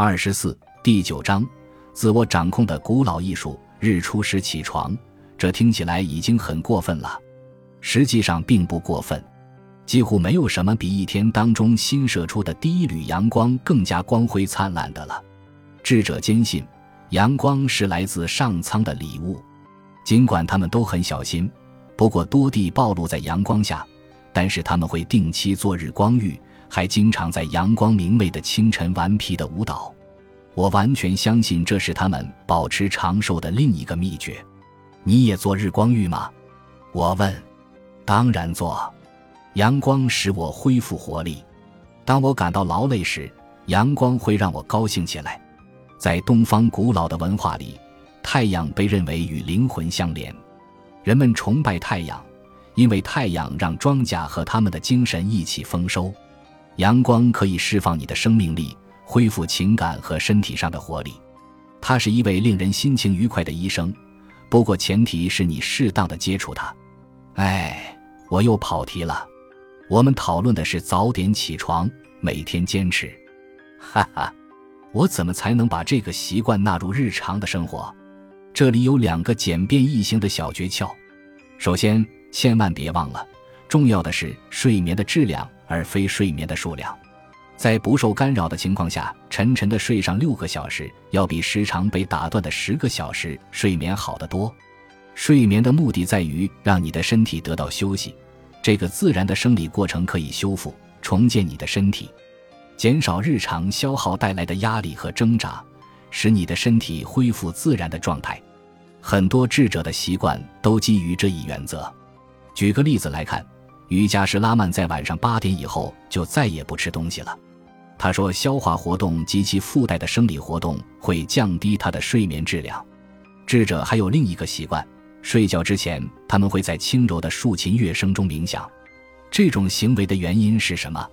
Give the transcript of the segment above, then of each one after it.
二十四第九章，自我掌控的古老艺术。日出时起床，这听起来已经很过分了，实际上并不过分。几乎没有什么比一天当中新射出的第一缕阳光更加光辉灿烂的了。智者坚信，阳光是来自上苍的礼物。尽管他们都很小心，不过多地暴露在阳光下，但是他们会定期做日光浴。还经常在阳光明媚的清晨顽皮的舞蹈，我完全相信这是他们保持长寿的另一个秘诀。你也做日光浴吗？我问。当然做，阳光使我恢复活力。当我感到劳累时，阳光会让我高兴起来。在东方古老的文化里，太阳被认为与灵魂相连，人们崇拜太阳，因为太阳让庄稼和他们的精神一起丰收。阳光可以释放你的生命力，恢复情感和身体上的活力。他是一位令人心情愉快的医生，不过前提是你适当的接触他。哎，我又跑题了。我们讨论的是早点起床，每天坚持。哈哈，我怎么才能把这个习惯纳入日常的生活？这里有两个简便易行的小诀窍。首先，千万别忘了，重要的是睡眠的质量。而非睡眠的数量，在不受干扰的情况下，沉沉的睡上六个小时，要比时常被打断的十个小时睡眠好得多。睡眠的目的在于让你的身体得到休息，这个自然的生理过程可以修复、重建你的身体，减少日常消耗带来的压力和挣扎，使你的身体恢复自然的状态。很多智者的习惯都基于这一原则。举个例子来看。瑜伽师拉曼在晚上八点以后就再也不吃东西了。他说，消化活动及其附带的生理活动会降低他的睡眠质量。智者还有另一个习惯，睡觉之前他们会在轻柔的竖琴乐声中冥想。这种行为的原因是什么？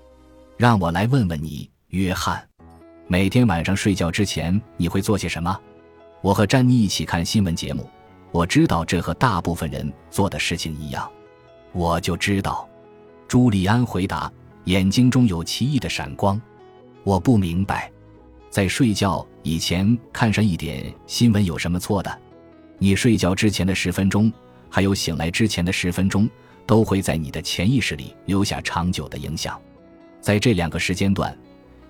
让我来问问你，约翰。每天晚上睡觉之前你会做些什么？我和詹妮一起看新闻节目。我知道这和大部分人做的事情一样。我就知道，朱利安回答，眼睛中有奇异的闪光。我不明白，在睡觉以前看上一点新闻有什么错的？你睡觉之前的十分钟，还有醒来之前的十分钟，都会在你的潜意识里留下长久的影响。在这两个时间段，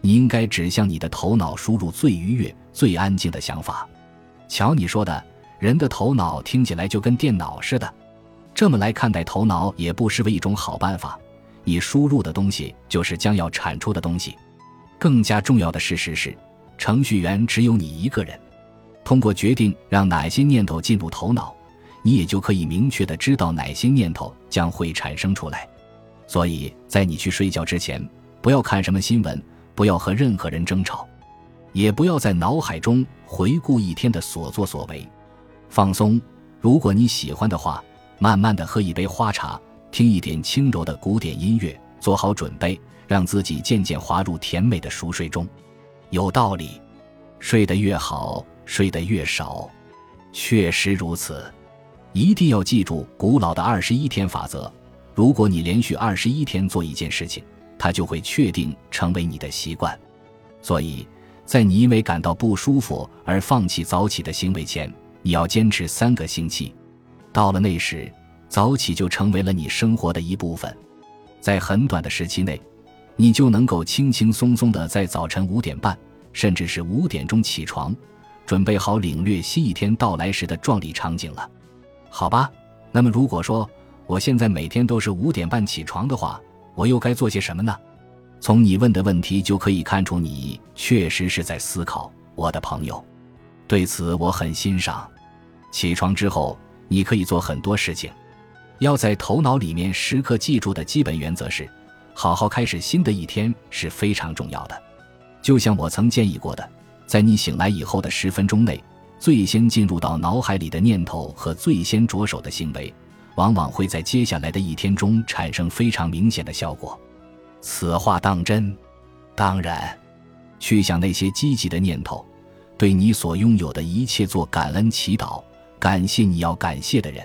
你应该只向你的头脑输入最愉悦、最安静的想法。瞧你说的，人的头脑听起来就跟电脑似的。这么来看待头脑也不失为一种好办法。你输入的东西就是将要产出的东西。更加重要的事实是，程序员只有你一个人。通过决定让哪些念头进入头脑，你也就可以明确的知道哪些念头将会产生出来。所以在你去睡觉之前，不要看什么新闻，不要和任何人争吵，也不要在脑海中回顾一天的所作所为。放松，如果你喜欢的话。慢慢的喝一杯花茶，听一点轻柔的古典音乐，做好准备，让自己渐渐滑入甜美的熟睡中。有道理，睡得越好，睡得越少，确实如此。一定要记住古老的二十一天法则。如果你连续二十一天做一件事情，它就会确定成为你的习惯。所以，在你因为感到不舒服而放弃早起的行为前，你要坚持三个星期。到了那时，早起就成为了你生活的一部分，在很短的时期内，你就能够轻轻松松的在早晨五点半，甚至是五点钟起床，准备好领略新一天到来时的壮丽场景了。好吧，那么如果说我现在每天都是五点半起床的话，我又该做些什么呢？从你问的问题就可以看出，你确实是在思考，我的朋友。对此我很欣赏。起床之后。你可以做很多事情，要在头脑里面时刻记住的基本原则是：好好开始新的一天是非常重要的。就像我曾建议过的，在你醒来以后的十分钟内，最先进入到脑海里的念头和最先着手的行为，往往会在接下来的一天中产生非常明显的效果。此话当真？当然，去想那些积极的念头，对你所拥有的一切做感恩祈祷。感谢你要感谢的人，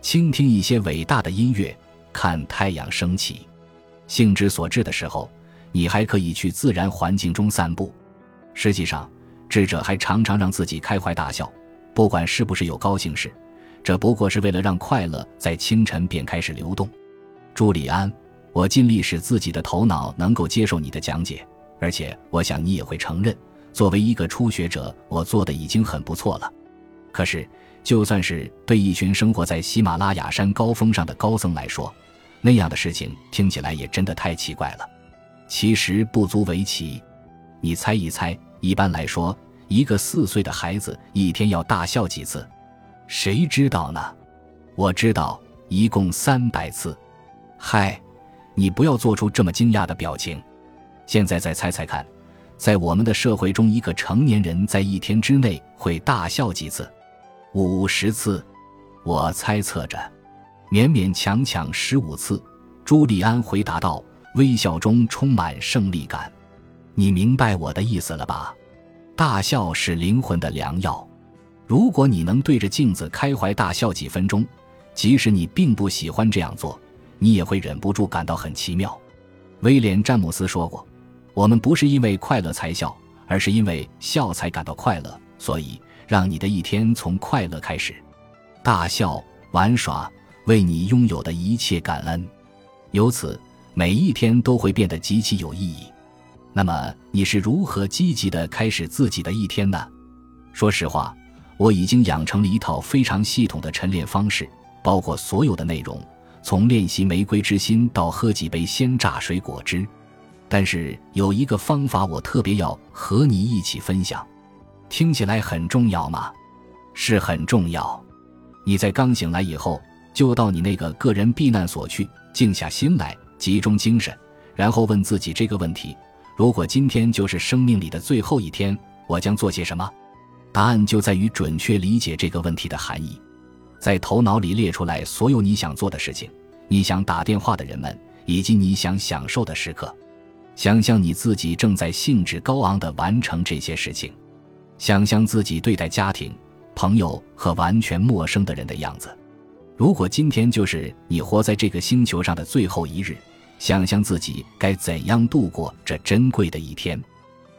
倾听一些伟大的音乐，看太阳升起。兴之所至的时候，你还可以去自然环境中散步。实际上，智者还常常让自己开怀大笑，不管是不是有高兴事，这不过是为了让快乐在清晨便开始流动。朱利安，我尽力使自己的头脑能够接受你的讲解，而且我想你也会承认，作为一个初学者，我做的已经很不错了。可是，就算是对一群生活在喜马拉雅山高峰上的高僧来说，那样的事情听起来也真的太奇怪了。其实不足为奇，你猜一猜，一般来说，一个四岁的孩子一天要大笑几次？谁知道呢？我知道，一共三百次。嗨，你不要做出这么惊讶的表情。现在再猜猜看，在我们的社会中，一个成年人在一天之内会大笑几次？五十次，我猜测着，勉勉强强十五次。朱利安回答道，微笑中充满胜利感。你明白我的意思了吧？大笑是灵魂的良药。如果你能对着镜子开怀大笑几分钟，即使你并不喜欢这样做，你也会忍不住感到很奇妙。威廉·詹姆斯说过：“我们不是因为快乐才笑，而是因为笑才感到快乐。”所以。让你的一天从快乐开始，大笑、玩耍，为你拥有的一切感恩，由此每一天都会变得极其有意义。那么你是如何积极的开始自己的一天呢？说实话，我已经养成了一套非常系统的晨练方式，包括所有的内容，从练习玫瑰之心到喝几杯鲜榨水果汁。但是有一个方法，我特别要和你一起分享。听起来很重要吗？是很重要。你在刚醒来以后，就到你那个个人避难所去，静下心来，集中精神，然后问自己这个问题：如果今天就是生命里的最后一天，我将做些什么？答案就在于准确理解这个问题的含义，在头脑里列出来所有你想做的事情，你想打电话的人们，以及你想享受的时刻。想象你自己正在兴致高昂地完成这些事情。想象自己对待家庭、朋友和完全陌生的人的样子。如果今天就是你活在这个星球上的最后一日，想象自己该怎样度过这珍贵的一天。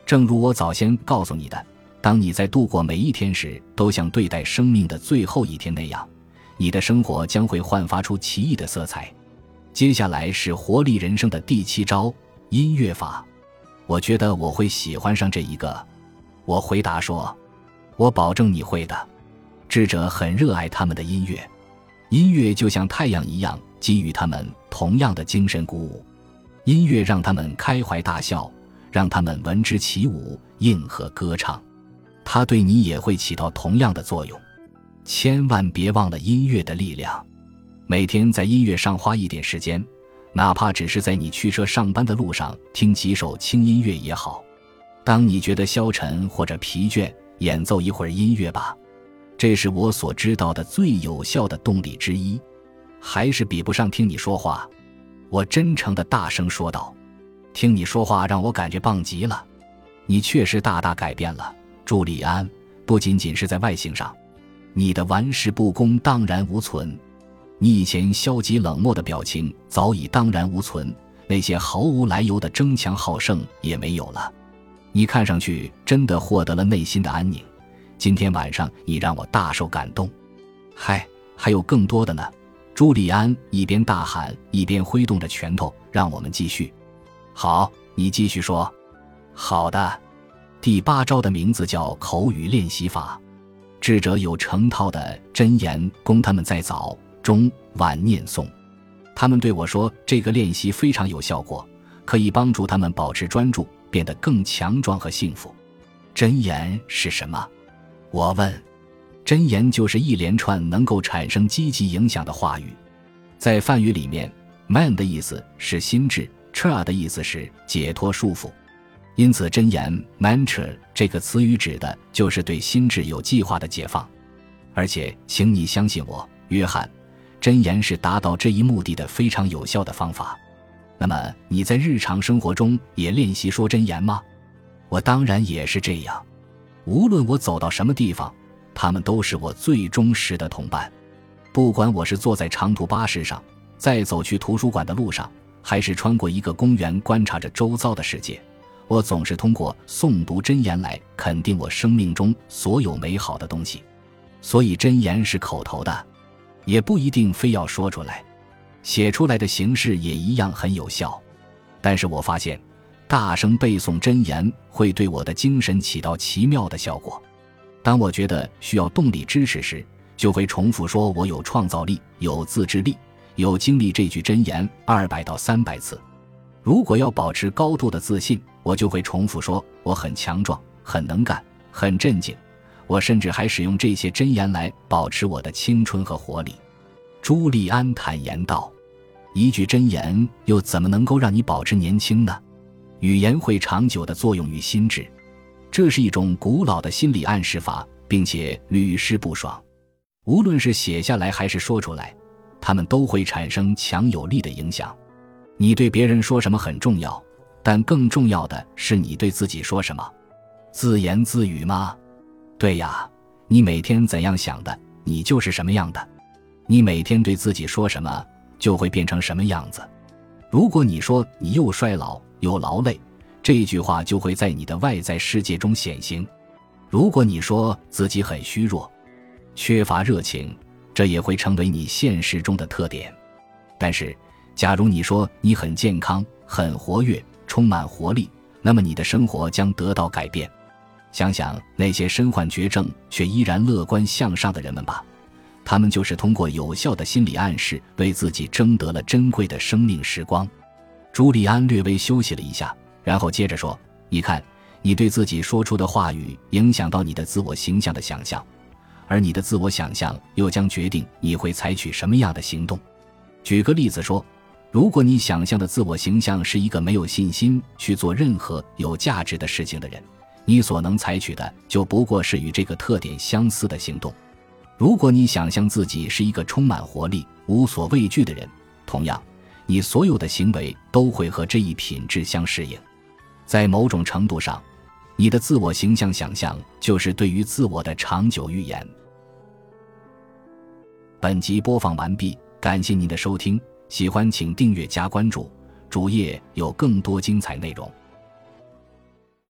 正如我早先告诉你的，当你在度过每一天时，都像对待生命的最后一天那样，你的生活将会焕发出奇异的色彩。接下来是活力人生的第七招——音乐法。我觉得我会喜欢上这一个。我回答说：“我保证你会的。”智者很热爱他们的音乐，音乐就像太阳一样，给予他们同样的精神鼓舞。音乐让他们开怀大笑，让他们闻之起舞，应和歌唱。它对你也会起到同样的作用。千万别忘了音乐的力量。每天在音乐上花一点时间，哪怕只是在你驱车上班的路上听几首轻音乐也好。当你觉得消沉或者疲倦，演奏一会儿音乐吧，这是我所知道的最有效的动力之一，还是比不上听你说话。我真诚的大声说道：“听你说话让我感觉棒极了，你确实大大改变了，朱利安。不仅仅是在外形上，你的玩世不恭荡然无存，你以前消极冷漠的表情早已荡然无存，那些毫无来由的争强好胜也没有了。”你看上去真的获得了内心的安宁。今天晚上你让我大受感动。嗨，还有更多的呢！朱利安一边大喊，一边挥动着拳头。让我们继续。好，你继续说。好的。第八招的名字叫口语练习法。智者有成套的箴言供他们在早、中、晚念诵。他们对我说，这个练习非常有效果，可以帮助他们保持专注。变得更强壮和幸福。箴言是什么？我问。箴言就是一连串能够产生积极影响的话语。在梵语里面，man 的意思是心智，tra 的意思是解脱束缚。因此，箴言 mantra 这个词语指的就是对心智有计划的解放。而且，请你相信我，约翰，箴言是达到这一目的的非常有效的方法。那么你在日常生活中也练习说真言吗？我当然也是这样。无论我走到什么地方，他们都是我最忠实的同伴。不管我是坐在长途巴士上，在走去图书馆的路上，还是穿过一个公园观察着周遭的世界，我总是通过诵读真言来肯定我生命中所有美好的东西，所以真言是口头的，也不一定非要说出来，写出来的形式也一样很有效。但是我发现，大声背诵真言会对我的精神起到奇妙的效果。当我觉得需要动力支持时，就会重复说：“我有创造力，有自制力，有精力。”这句真言二百到三百次。如果要保持高度的自信，我就会重复说：“我很强壮，很能干，很镇静。”我甚至还使用这些真言来保持我的青春和活力。朱利安坦言道：“一句真言又怎么能够让你保持年轻呢？语言会长久的作用于心智，这是一种古老的心理暗示法，并且屡试不爽。”无论是写下来还是说出来，他们都会产生强有力的影响。你对别人说什么很重要，但更重要的是你对自己说什么。自言自语吗？对呀，你每天怎样想的，你就是什么样的。你每天对自己说什么，就会变成什么样子。如果你说你又衰老又劳累，这句话就会在你的外在世界中显形。如果你说自己很虚弱，缺乏热情，这也会成为你现实中的特点。但是，假如你说你很健康、很活跃、充满活力，那么你的生活将得到改变。想想那些身患绝症却依然乐观向上的人们吧，他们就是通过有效的心理暗示，为自己争得了珍贵的生命时光。朱利安略微休息了一下，然后接着说：“你看，你对自己说出的话语，影响到你的自我形象的想象。”而你的自我想象又将决定你会采取什么样的行动。举个例子说，如果你想象的自我形象是一个没有信心去做任何有价值的事情的人，你所能采取的就不过是与这个特点相似的行动。如果你想象自己是一个充满活力、无所畏惧的人，同样，你所有的行为都会和这一品质相适应。在某种程度上，你的自我形象想象就是对于自我的长久预言。本集播放完毕，感谢您的收听，喜欢请订阅加关注，主页有更多精彩内容。